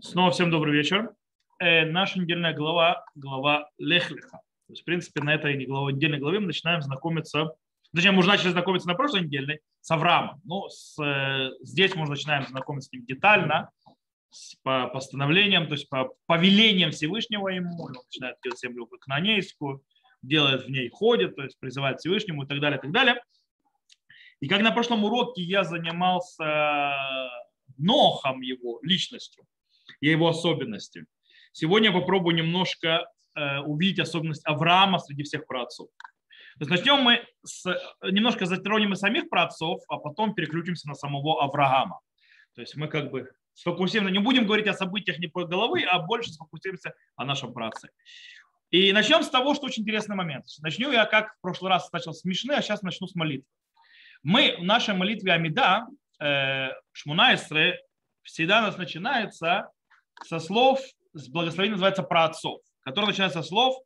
Снова всем добрый вечер. Э, наша недельная глава, глава Лехлиха. То есть, в принципе, на этой главе, недельной главе мы начинаем знакомиться, точнее, мы уже начали знакомиться на прошлой недельной с Авраамом. Но с, э, здесь мы уже начинаем знакомиться с ним детально, с, по постановлениям, то есть по повелениям Всевышнего ему. Он начинает делать землю канонейскую, делает в ней, ходит, то есть призывает Всевышнему и так далее, и так далее. И как на прошлом уроке я занимался Нохом его личностью и его особенности. Сегодня я попробую немножко э, увидеть особенность Авраама среди всех праотцов. Начнем мы с, немножко затронем и самих праотцов, а потом переключимся на самого Авраама. То есть мы как бы сфокусируемся, не будем говорить о событиях не по головы, а больше сфокусируемся о нашем праотце. И начнем с того, что очень интересный момент. Начну я, как в прошлый раз начал с Мишны, а сейчас начну с молитвы. Мы в нашей молитве Амида, э, Шмунайсре, всегда у нас начинается со слов, с благословения называется про отцов, который начинается со слов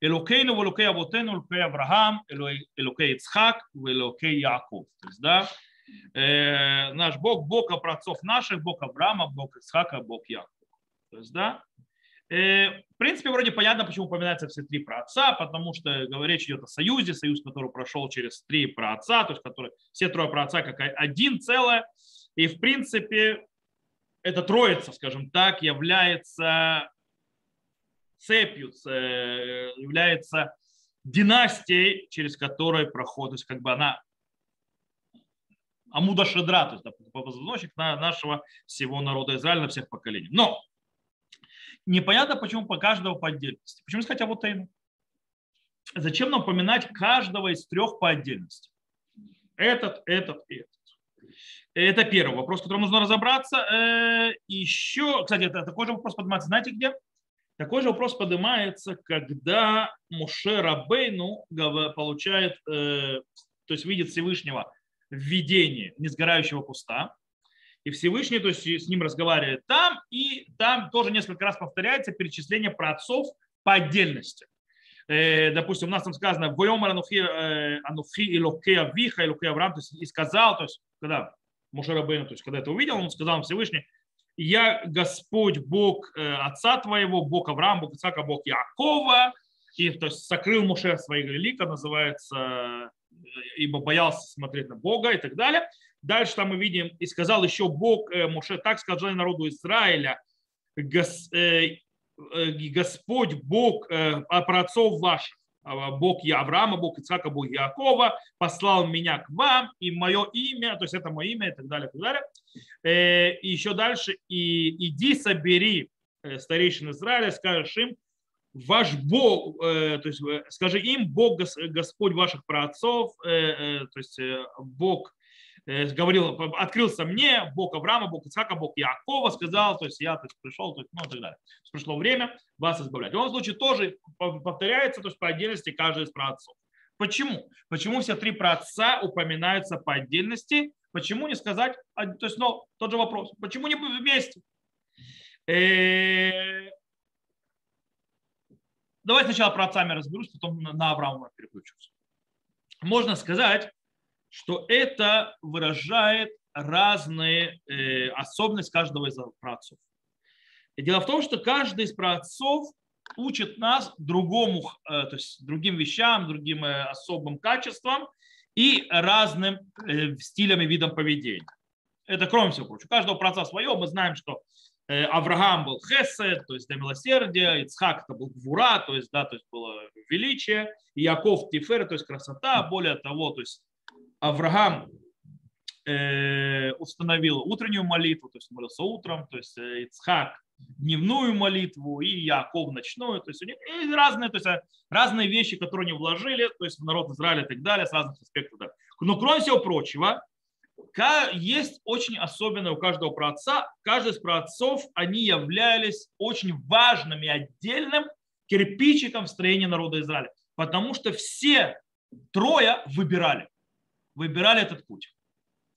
Элокейну, Элокей Авотену, Элокей Авраам, Элокей Ицхак, Элокей Яков. То есть, да, э, наш Бог, Бог отцов наших, Бог Авраама, Бог Ицхака, Бог Якова. То есть, да, э, в принципе, вроде понятно, почему упоминаются все три праотца, потому что речь идет о союзе, союз, который прошел через три праотца, то есть который, все трое праотца как один целое. И, в принципе, эта троица, скажем так, является цепью, является династией, через которую проходит, то есть как бы она Амуда Шедра, то есть да, позвоночник нашего всего народа Израиля на всех поколениях. Но непонятно, почему по каждого по отдельности. Почему сказать вот Авотейну? Зачем нам упоминать каждого из трех по отдельности? Этот, этот и этот. Это первый вопрос, который нужно разобраться. Э, Еще, кстати, это такой же вопрос поднимается, знаете где? Такой же вопрос поднимается, когда Муше Рабейну получает, э, то есть видит Всевышнего в видении несгорающего куста, и Всевышний то есть, с ним разговаривает там, и там тоже несколько раз повторяется перечисление про отцов по отдельности. Э, допустим, у нас там сказано «Войомар анухи, анухи илоке авиха, илоке Авраам», то есть и сказал, то есть когда Мушарабейну, то есть когда это увидел, он сказал Всевышний, я Господь Бог э, отца твоего, Бог Авраама, Бог Исаака, Бог Якова, и то есть сокрыл Муше свои лика, называется, э, ибо боялся смотреть на Бога и так далее. Дальше там мы видим, и сказал еще Бог э, Муше, так сказал народу Израиля, Господь Бог про отцов ваших, а, Бог я Авраама, Бог Ицхака, Бог Якова, послал меня к вам, и мое имя, то есть это мое имя и так далее, и так далее. Э, и еще дальше, и иди собери э, старейшин Израиля, скажешь им, ваш Бог, э, то есть скажи им, Бог, Господь ваших праотцов, то есть Бог Э, говорил, открылся мне Бог Авраама, Бог Ицхака, Бог Якова, сказал, то есть я то есть, пришел, то есть, ну и так далее. Пришло время вас избавлять. В любом случае тоже повторяется, то есть по отдельности каждый из праотцов. Почему? Почему все три праотца упоминаются по отдельности? Почему не сказать, а, то есть, ну, тот же вопрос, почему не вместе? Э, давай сначала про отцами разберусь, потом на Авраама переключусь. Можно сказать, что это выражает разные э, особенности каждого из праотцов. И дело в том, что каждый из праотцов учит нас другому, э, то есть другим вещам, другим э, особым качествам и разным э, стилям и видам поведения. Это кроме всего прочего. У каждого праотца свое. Мы знаем, что э, Авраам был хесед, то есть до милосердия, Ицхак это был гвура, то есть, да, то есть было величие, Яков тифер, то есть красота, более того, то есть Авраам э, установил утреннюю молитву, то есть молился утром, то есть э, Ицхак дневную молитву и Яков ночную, то есть у них разные, то есть э, разные вещи, которые они вложили, то есть в народ Израиля и так далее, с разных аспектов. Но кроме всего прочего, есть очень особенное у каждого праотца. Каждый из праотцов, они являлись очень важным и отдельным кирпичиком в строении народа Израиля. Потому что все трое выбирали выбирали этот путь.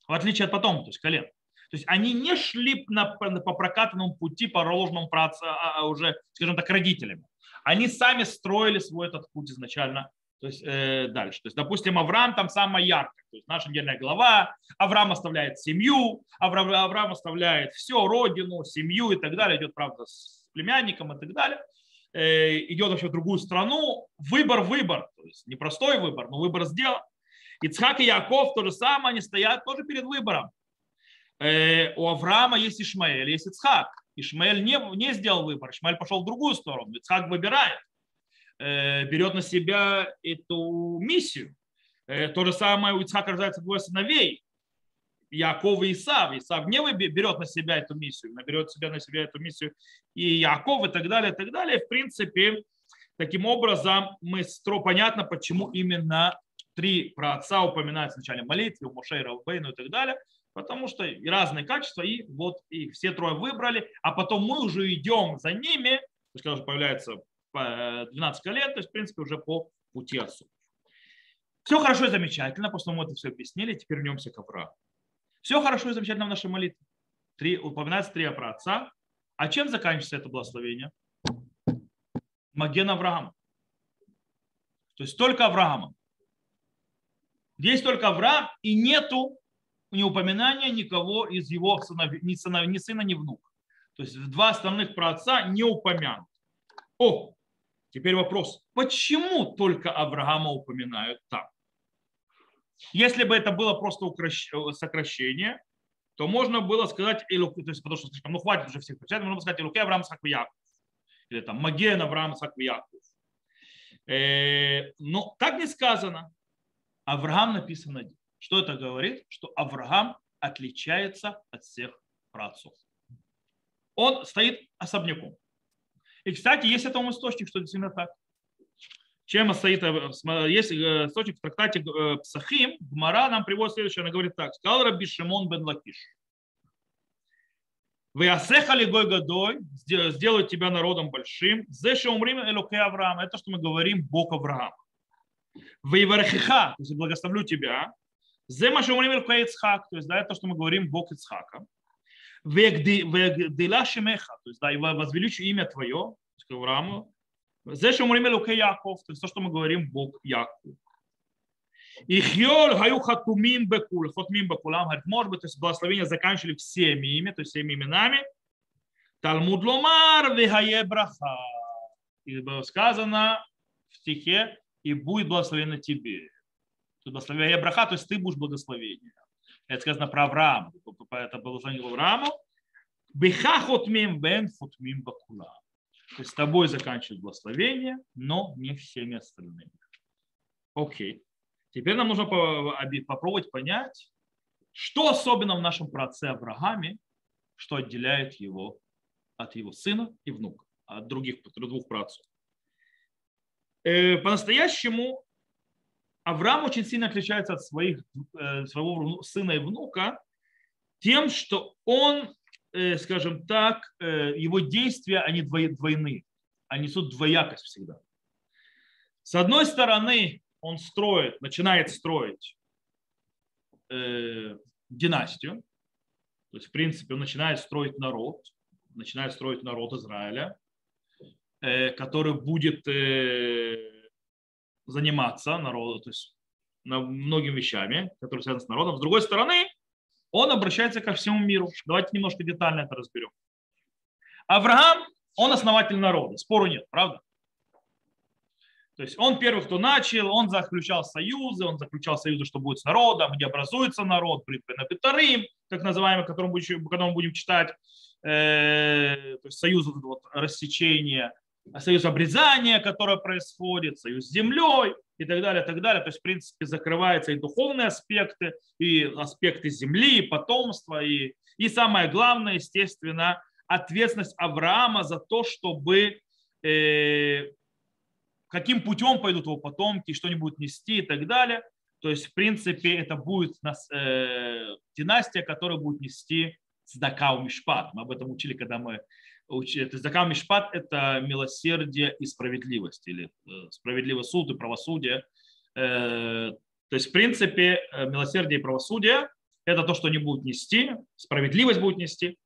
В отличие от потом, то есть колен. То есть они не шли на, по прокатанному пути, по ложному а, а уже, скажем так, родителями. Они сами строили свой этот путь изначально, То есть э, дальше. То есть, допустим, Авраам там самая яркая. То есть наша недельная глава. Авраам оставляет семью, Авраам, Авраам оставляет все, родину, семью и так далее. Идет, правда, с племянником и так далее. Э, идет вообще в другую страну. Выбор, выбор. То есть непростой выбор, но выбор сделан. Ицхак и Яков то же самое, они стоят тоже перед выбором. Э, у Авраама есть Ишмаэль, есть Ицхак. Ишмаэль не, не сделал выбор, Ишмаэль пошел в другую сторону. Ицхак выбирает. Э, берет на себя эту миссию. Э, то же самое у Ицхака рождается двое сыновей. Яков и Исав. Исав не берет на себя эту миссию, берет себя на себя эту миссию и Яков и так далее, и так далее. В принципе, таким образом мы стро понятно, почему именно три про отца упоминаются в начале молитвы, у Моше и Равбейну и так далее, потому что и разные качества, и вот их все трое выбрали, а потом мы уже идем за ними, то есть когда уже появляется 12 лет, то есть, в принципе, уже по пути отцу. Все хорошо и замечательно, после мы это все объяснили, теперь вернемся к Аврааму. Все хорошо и замечательно в нашей молитве. Три, упоминается три про отца. А чем заканчивается это благословение? Маген Авраам. То есть только Авраама. Есть только Авраам, и нету не упоминания никого из его сыновей, ни, сына, ни сына, ни внука. То есть два остальных про отца не упомянут. О, Теперь вопрос, почему только Авраама упоминают там? Если бы это было просто сокращение, то можно было сказать, то есть, потому что слишком, ну хватит уже всех причинять, можно сказать Илуке Авраам Сакв Яков. Или там Маген Авраам Сакв Яков. Э, но так не сказано. Авраам написано один. Что это говорит? Что Авраам отличается от всех праотцов. Он стоит особняком. И, кстати, есть этому источник, что действительно так. Чем стоит, э, есть э, источник в трактате э, Псахим, Гмара нам приводит следующее, она говорит так, сказал Раби Шимон бен Лакиш. Вы асехали гой годой, сделают тебя народом большим. Зеше умрим элоке Авраам. Это что мы говорим Бог Авраам. Вы вархиха, то есть благословлю тебя. Зе маша умрим элоке Ицхак, то есть да, это что мы говорим Бог Ицхака. Вегдила шемеха, то есть да, и возвеличу имя твое, к Аврааму. Зе шумрим элуке Яков, то есть то, что мы говорим, Бог Яков. И хьол хаю хатумим бекул, хатумим бекулам, говорит, может быть, то есть благословения заканчивали всеми ими, то есть всеми именами. Талмуд ломар вихае браха. И было сказано в стихе, и будет благословено тебе. Благословение браха, то есть ты будешь благословение. Это сказано про Авраама. Это было благословение Аврааму. Биха хотмим бен хотмим бакула. То есть с тобой заканчивают благословение, но не всеми остальными. Окей. Теперь нам нужно попробовать понять, что особенно в нашем праце Аврааме, что отделяет его от его сына и внука, от других двух працев. Э, по-настоящему Авраам очень сильно отличается от своих, э, своего сына и внука тем, что он, э, скажем так, э, его действия, они двойны, они несут двоякость всегда. С одной стороны, он строит, начинает строить династию, то есть, в принципе, он начинает строить народ, начинает строить народ Израиля, который будет заниматься народу, то есть многими вещами, которые связаны с народом. С другой стороны, он обращается ко всему миру. Давайте немножко детально это разберем. Авраам, он основатель народа, спору нет, правда? То есть он первый, кто начал, он заключал союзы, он заключал союзы, что будет с народом, где образуется народ, на Петарим, так называемый, который мы будем, читать, э, то есть союз вот, рассечения союз обрезания, которое происходит, союз с землей и так далее, так далее. То есть, в принципе, закрываются и духовные аспекты, и аспекты земли, и потомства, и, и самое главное, естественно, ответственность Авраама за то, чтобы э, каким путем пойдут его потомки, что они будут нести и так далее. То есть, в принципе, это будет нас, э, династия, которая будет нести Цдака Мишпат. Мы об этом учили, когда мы это закам мишпат – это милосердие и справедливость, или э, справедливый суд и правосудие. Э, то есть, в принципе, э, милосердие и правосудие – это то, что они будут нести, справедливость будет нести.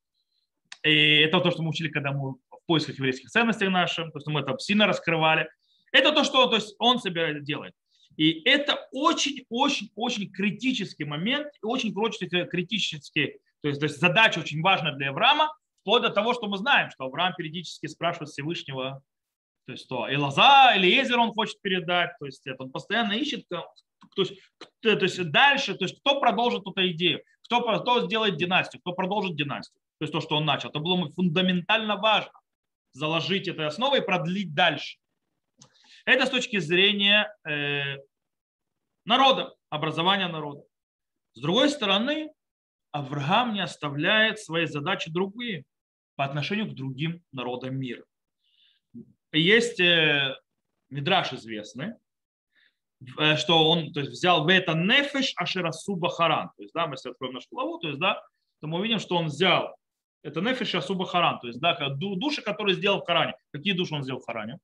И это то, что мы учили, когда мы в поисках еврейских ценностей наших, то есть мы это сильно раскрывали. Это то, что то есть он себя делает. И это очень-очень-очень критический момент, очень критический, то есть, то есть задача очень важна для Авраама, вплоть до того, что мы знаем, что Авраам периодически спрашивает Всевышнего, то есть то, Элаза, или Езер он хочет передать, то есть это, он постоянно ищет, то есть, то есть дальше, то есть кто продолжит эту идею, кто, кто сделает династию, кто продолжит династию, то есть то, что он начал. Это было фундаментально важно заложить этой основой и продлить дальше. Это с точки зрения э, народа, образования народа. С другой стороны, Авраам не оставляет свои задачи другие по отношению к другим народам мира. Есть э, Мидраш известный, э, что он то есть, взял в это нефеш ашерасу бахаран. То есть, да, мы если откроем нашу главу, то есть, да, то мы увидим, что он взял это нефеш асуба харан, то есть да, души, которые сделал в Харане. Какие души он сделал в Харане?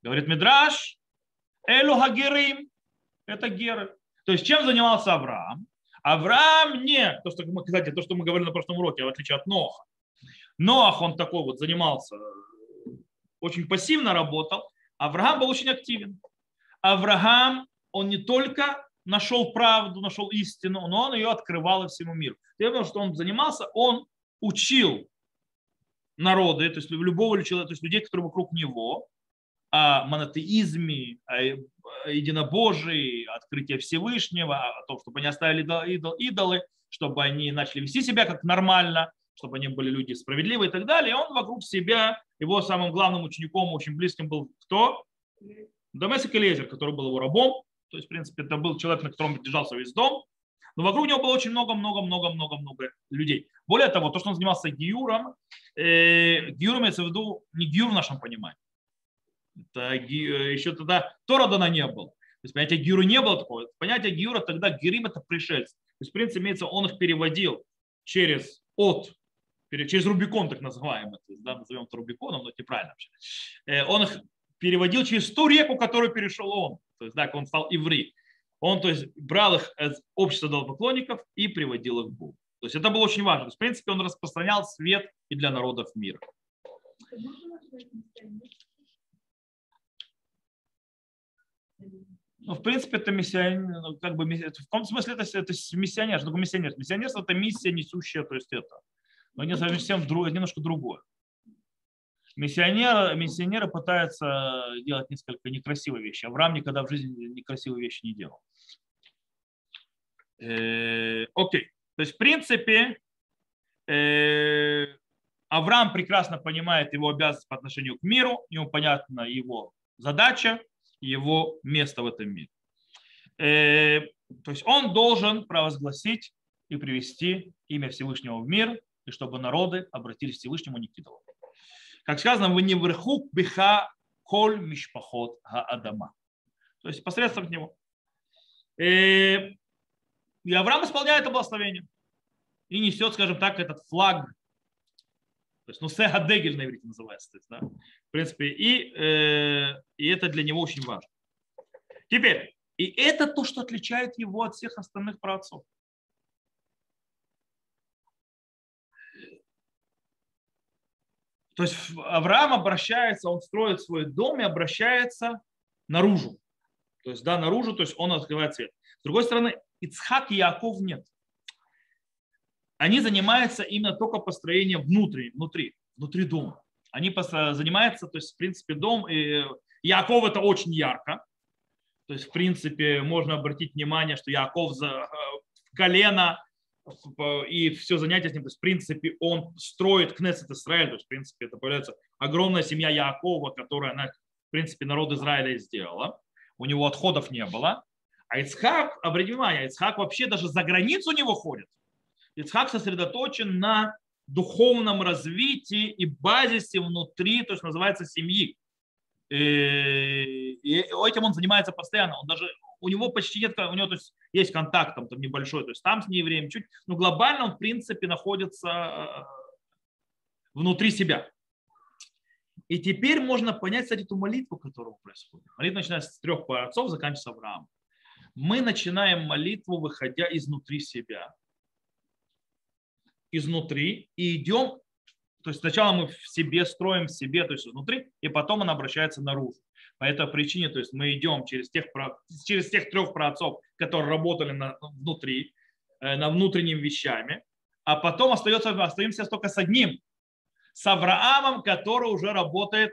Говорит Мидраш, Элю Хагерим, это геры. То есть чем занимался Авраам? Авраам не, то, что мы, кстати, то, что мы говорили на прошлом уроке, в отличие от Ноха. Ноах, он такой вот занимался, очень пассивно работал. Авраам был очень активен. Авраам, он не только нашел правду, нашел истину, но он ее открывал и всему миру. Тем, что он занимался, он учил народы, то есть любого человека, то есть людей, которые вокруг него, о монотеизме, о единобожии, открытии Всевышнего, о том, чтобы они оставили идол, идолы, чтобы они начали вести себя как нормально, чтобы они были люди справедливые и так далее. И он вокруг себя, его самым главным учеником, очень близким был кто? Домесик Элезер, который был его рабом. То есть, в принципе, это был человек, на котором держался весь дом. Но вокруг него было очень много-много-много-много-много людей. Более того, то, что он занимался гиюром, э, гиюром имеется в виду не гиюр в нашем понимании. Это ги, еще тогда Тора дана не было. То есть понятие гиюра не было такого. Понятие гиюра тогда гирим это пришельцы. То есть, в принципе, имеется, он их переводил через от, через Рубикон, так называемый, то есть, да, назовем это Рубиконом, но это неправильно вообще. Э, он их переводил через ту реку, которую перешел он. То есть, да, он стал иври. Он, то есть, брал их из общества поклонников и приводил их к Богу. То есть это было очень важно. То есть, в принципе, он распространял свет и для народов мира. Ну, в принципе, это миссионер, ну, как бы, в каком смысле это, это миссионер, что такое миссионер? Миссионерство – это миссия, несущая, то есть это. Но не совсем немножко другое. Миссионеры, миссионеры пытаются делать несколько некрасивые вещи. Авраам никогда в жизни некрасивые вещи не делал. Э, окей. То есть, в принципе, э, Авраам прекрасно понимает его обязанность по отношению к миру, ему понятна его задача, его место в этом мире. Э, то есть он должен провозгласить и привести имя Всевышнего в мир, и чтобы народы обратились к Всевышнему не к Как сказано, вы не вверху биха коль мишпахот адама. То есть посредством него. И Авраам исполняет это благословение и несет, скажем так, этот флаг. То есть, ну, сегадегель на иврите называется. То есть, да? В принципе, и, э, и это для него очень важно. Теперь, и это то, что отличает его от всех остальных праотцов. То есть Авраам обращается, он строит свой дом и обращается наружу. То есть, да, наружу, то есть он открывает свет. С другой стороны, Ицхак и Яков нет. Они занимаются именно только построением внутри, внутри, внутри дома. Они занимаются, то есть, в принципе, дом, и Яков это очень ярко. То есть, в принципе, можно обратить внимание, что Яков за э, колено и все занятия с ним, то есть, в принципе, он строит Кнессет Израиль, то есть, в принципе, это появляется огромная семья Якова, которая, она, в принципе, народ Израиля сделала. У него отходов не было. А Ицхак, обратите внимание, Ицхак вообще даже за границу не выходит. Ицхак сосредоточен на духовном развитии и базисе внутри, то есть называется семьи. Э, и этим он занимается постоянно. Он даже, у него почти нет, у него то есть, есть контакт там, там небольшой, то есть там с неевреем чуть, но глобально он в принципе находится э, внутри себя. И теперь можно понять, кстати, эту молитву, которая происходит. Молитва начинается с трех отцов, заканчивается Авраамом мы начинаем молитву, выходя изнутри себя. Изнутри и идем, то есть сначала мы в себе строим в себе, то есть изнутри, и потом она обращается наружу. По этой причине, то есть мы идем через тех, через тех трех праотцов, которые работали на, внутри, э, на внутренними вещами, а потом остается, остаемся только с одним, с Авраамом, который уже работает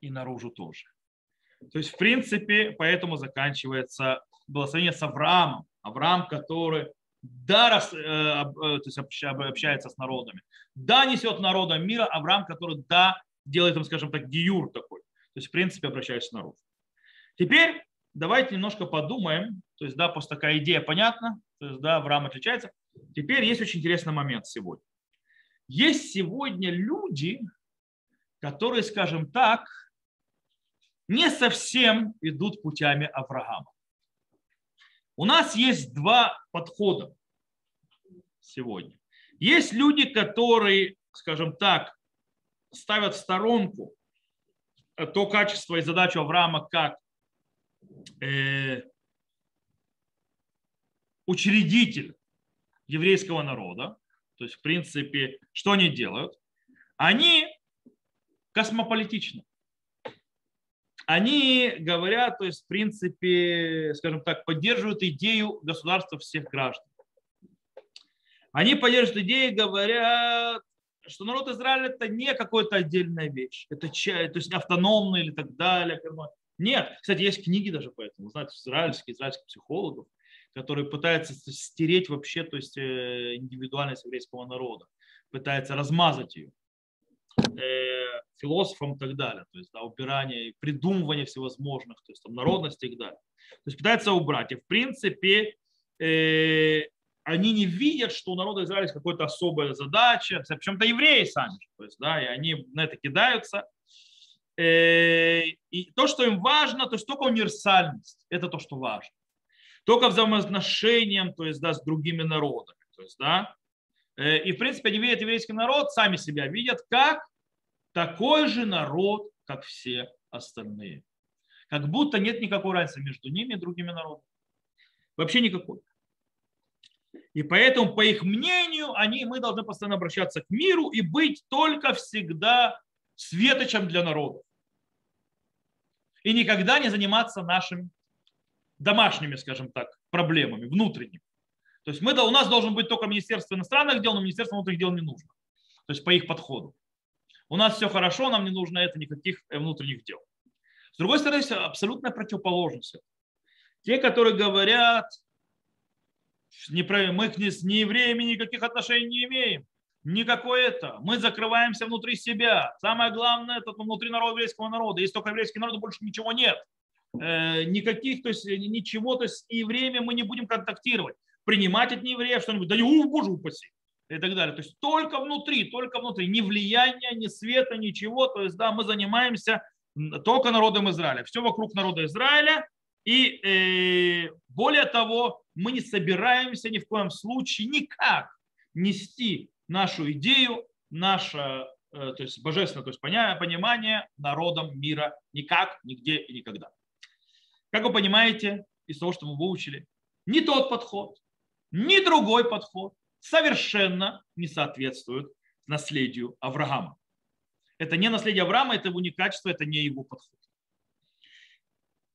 и наружу тоже. То есть, в принципе, поэтому заканчивается благословение с Авраамом. Авраам, который да, раз, э, э, то есть общается с народами, да, несет народам мира, Авраам, который да, делает им, скажем так, гиюр такой. То есть, в принципе, обращается народ. Теперь давайте немножко подумаем, то есть, да, просто такая идея понятна, то есть, да, Авраам отличается. Теперь есть очень интересный момент сегодня. Есть сегодня люди, которые, скажем так, не совсем идут путями Авраама. У нас есть два подхода сегодня. Есть люди, которые, скажем так, ставят в сторонку то качество и задачу Авраама как э, учредитель еврейского народа, то есть, в принципе, что они делают? Они космополитичны. Они говорят, то есть, в принципе, скажем так, поддерживают идею государства всех граждан. Они поддерживают идею, говорят, что народ Израиля это не какая-то отдельная вещь, это то есть автономный или так далее. Нет, кстати, есть книги даже по этому, знаете, израильские, израильских психологов, которые пытаются стереть вообще то есть, э, индивидуальность еврейского народа, пытаются размазать ее э, философам и так далее, то есть да, убирание, придумывание всевозможных, то есть там народности и так далее. То есть пытаются убрать. И в принципе э, они не видят, что у народа Израиля есть какая-то особая задача, причем-то евреи сами, то есть, да, и они на это кидаются. И то, что им важно, то есть только универсальность, это то, что важно только взаимоотношениям, то есть, да, с другими народами. То есть, да, э, и, в принципе, они видят еврейский народ, сами себя видят как такой же народ, как все остальные. Как будто нет никакой разницы между ними и другими народами. Вообще никакой. И поэтому, по их мнению, они, мы должны постоянно обращаться к миру и быть только всегда светочем для народа. И никогда не заниматься нашим домашними, скажем так, проблемами, внутренними. То есть мы, у нас должен быть только Министерство иностранных дел, но Министерство внутренних дел не нужно. То есть по их подходу. У нас все хорошо, нам не нужно это никаких э, внутренних дел. С другой стороны, абсолютная противоположность. Те, которые говорят, мы с неевреями никаких отношений не имеем, никакое это. Мы закрываемся внутри себя. Самое главное, это внутри народа, еврейского народа. Есть только еврейский народ, больше ничего нет. Э, никаких, то есть э, ничего, то есть и время мы не будем контактировать, принимать от неевреев что-нибудь, да не ух, боже упаси, и так далее. То есть только внутри, только внутри, ни влияния, ни света, ничего. То есть, да, мы занимаемся только народом Израиля, все вокруг народа Израиля. И э, более того, мы не собираемся ни в коем случае никак нести нашу идею, наше э, то есть божественное то есть понимание народом мира никак, нигде и никогда. Как вы понимаете из того, что мы выучили, ни тот подход, ни другой подход совершенно не соответствуют наследию Авраама. Это не наследие Авраама, это его не качество, это не его подход.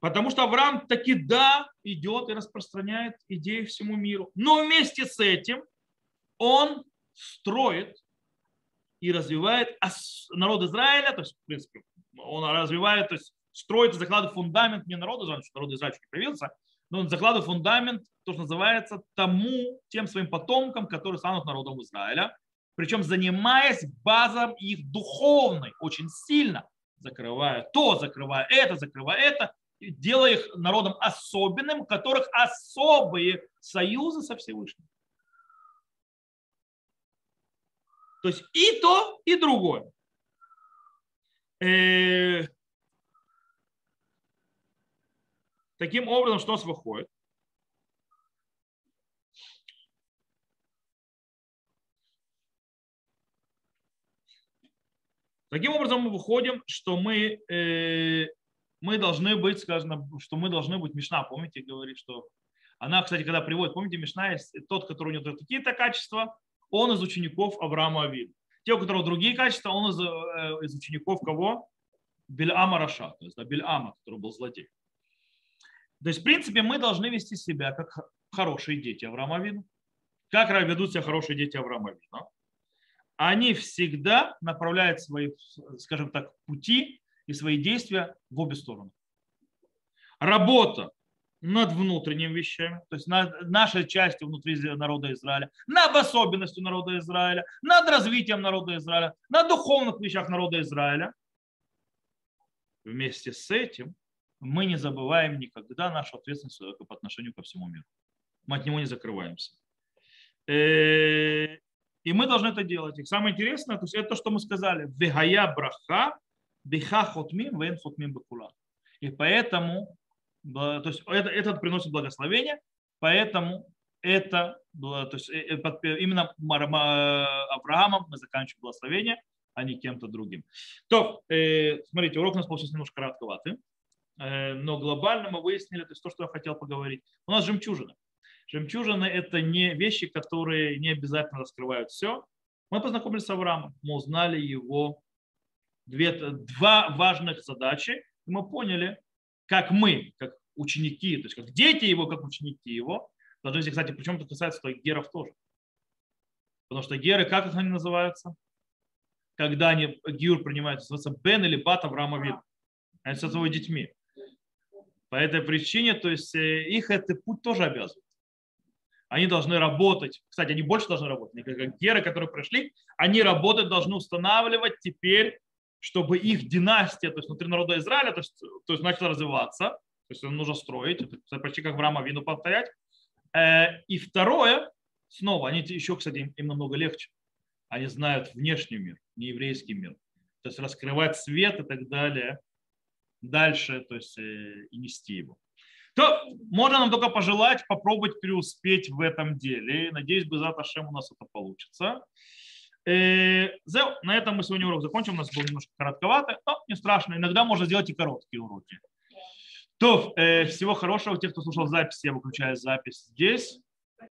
Потому что Авраам таки да идет и распространяет идеи всему миру. Но вместе с этим он строит и развивает народ Израиля, то есть, в принципе, он развивает, то есть строит, закладывает фундамент не народу, что народ Израиля появился, но он закладывает фундамент, то, что называется, тому, тем своим потомкам, которые станут народом Израиля, причем занимаясь базом их духовной очень сильно, закрывая то, закрывая это, закрывая это, делая их народом особенным, у которых особые союзы со Всевышним. То есть и то, и другое. Э, Таким образом, что у нас выходит? Таким образом, мы выходим, что мы, э, мы должны быть, скажем, что мы должны быть, Мишна, помните, говорит, что она, кстати, когда приводит, помните, Мишна есть тот, который у него какие-то качества, он из учеников Авраама Авида. Те, у которых другие качества, он из, э, из учеников кого? Бельама Раша, то есть да, Бельама, который был злодей. То есть, в принципе, мы должны вести себя как хорошие дети Авраама Вину. Как ведут себя хорошие дети Авраама Вину? Они всегда направляют свои, скажем так, пути и свои действия в обе стороны. Работа над внутренними вещами, то есть над нашей частью внутри народа Израиля, над особенностью народа Израиля, над развитием народа Израиля, на духовных вещах народа Израиля. Вместе с этим мы не забываем никогда нашу ответственность по отношению ко всему миру. Мы от него не закрываемся. Э, и мы должны это делать. И самое интересное, то есть это то, что мы сказали. Вегая браха, биха хотмим, вен хотмим бекула. И поэтому то есть это, это приносит благословение, поэтому это то есть э, э, именно Авраамом мы заканчиваем благословение, а не кем-то другим. То, э, смотрите, урок у нас получился немножко коротковатый, но глобально мы выяснили, то есть то, что я хотел поговорить. У нас жемчужина. Жемчужины – это не вещи, которые не обязательно раскрывают все. Мы познакомились с Авраамом, мы узнали его две, два важных задачи, мы поняли, как мы, как ученики, то есть как дети его, как ученики его, должны, кстати, причем это касается что геров тоже. Потому что геры, как они называются? Когда они гиур принимают, называется Бен или Бат Авраама Вид. Они с своими детьми. По этой причине, то есть э, их этот путь тоже обязывает. Они должны работать. Кстати, они больше должны работать. Как геры, которые пришли, они работать должны устанавливать теперь чтобы их династия, то есть внутри народа Израиля, то есть, то есть начала развиваться, то есть нужно строить, это почти как в Рама Вину повторять. Э, и второе, снова, они еще, кстати, им намного легче. Они знают внешний мир, не еврейский мир. То есть раскрывать свет и так далее дальше, то есть э, и нести его. То можно нам только пожелать попробовать преуспеть в этом деле. Надеюсь, без Аташем у нас это получится. Э, на этом мы сегодня урок закончим. У нас был немножко коротковато, но не страшно. Иногда можно сделать и короткие уроки. То, э, всего хорошего. Тех, кто слушал запись, я выключаю запись здесь.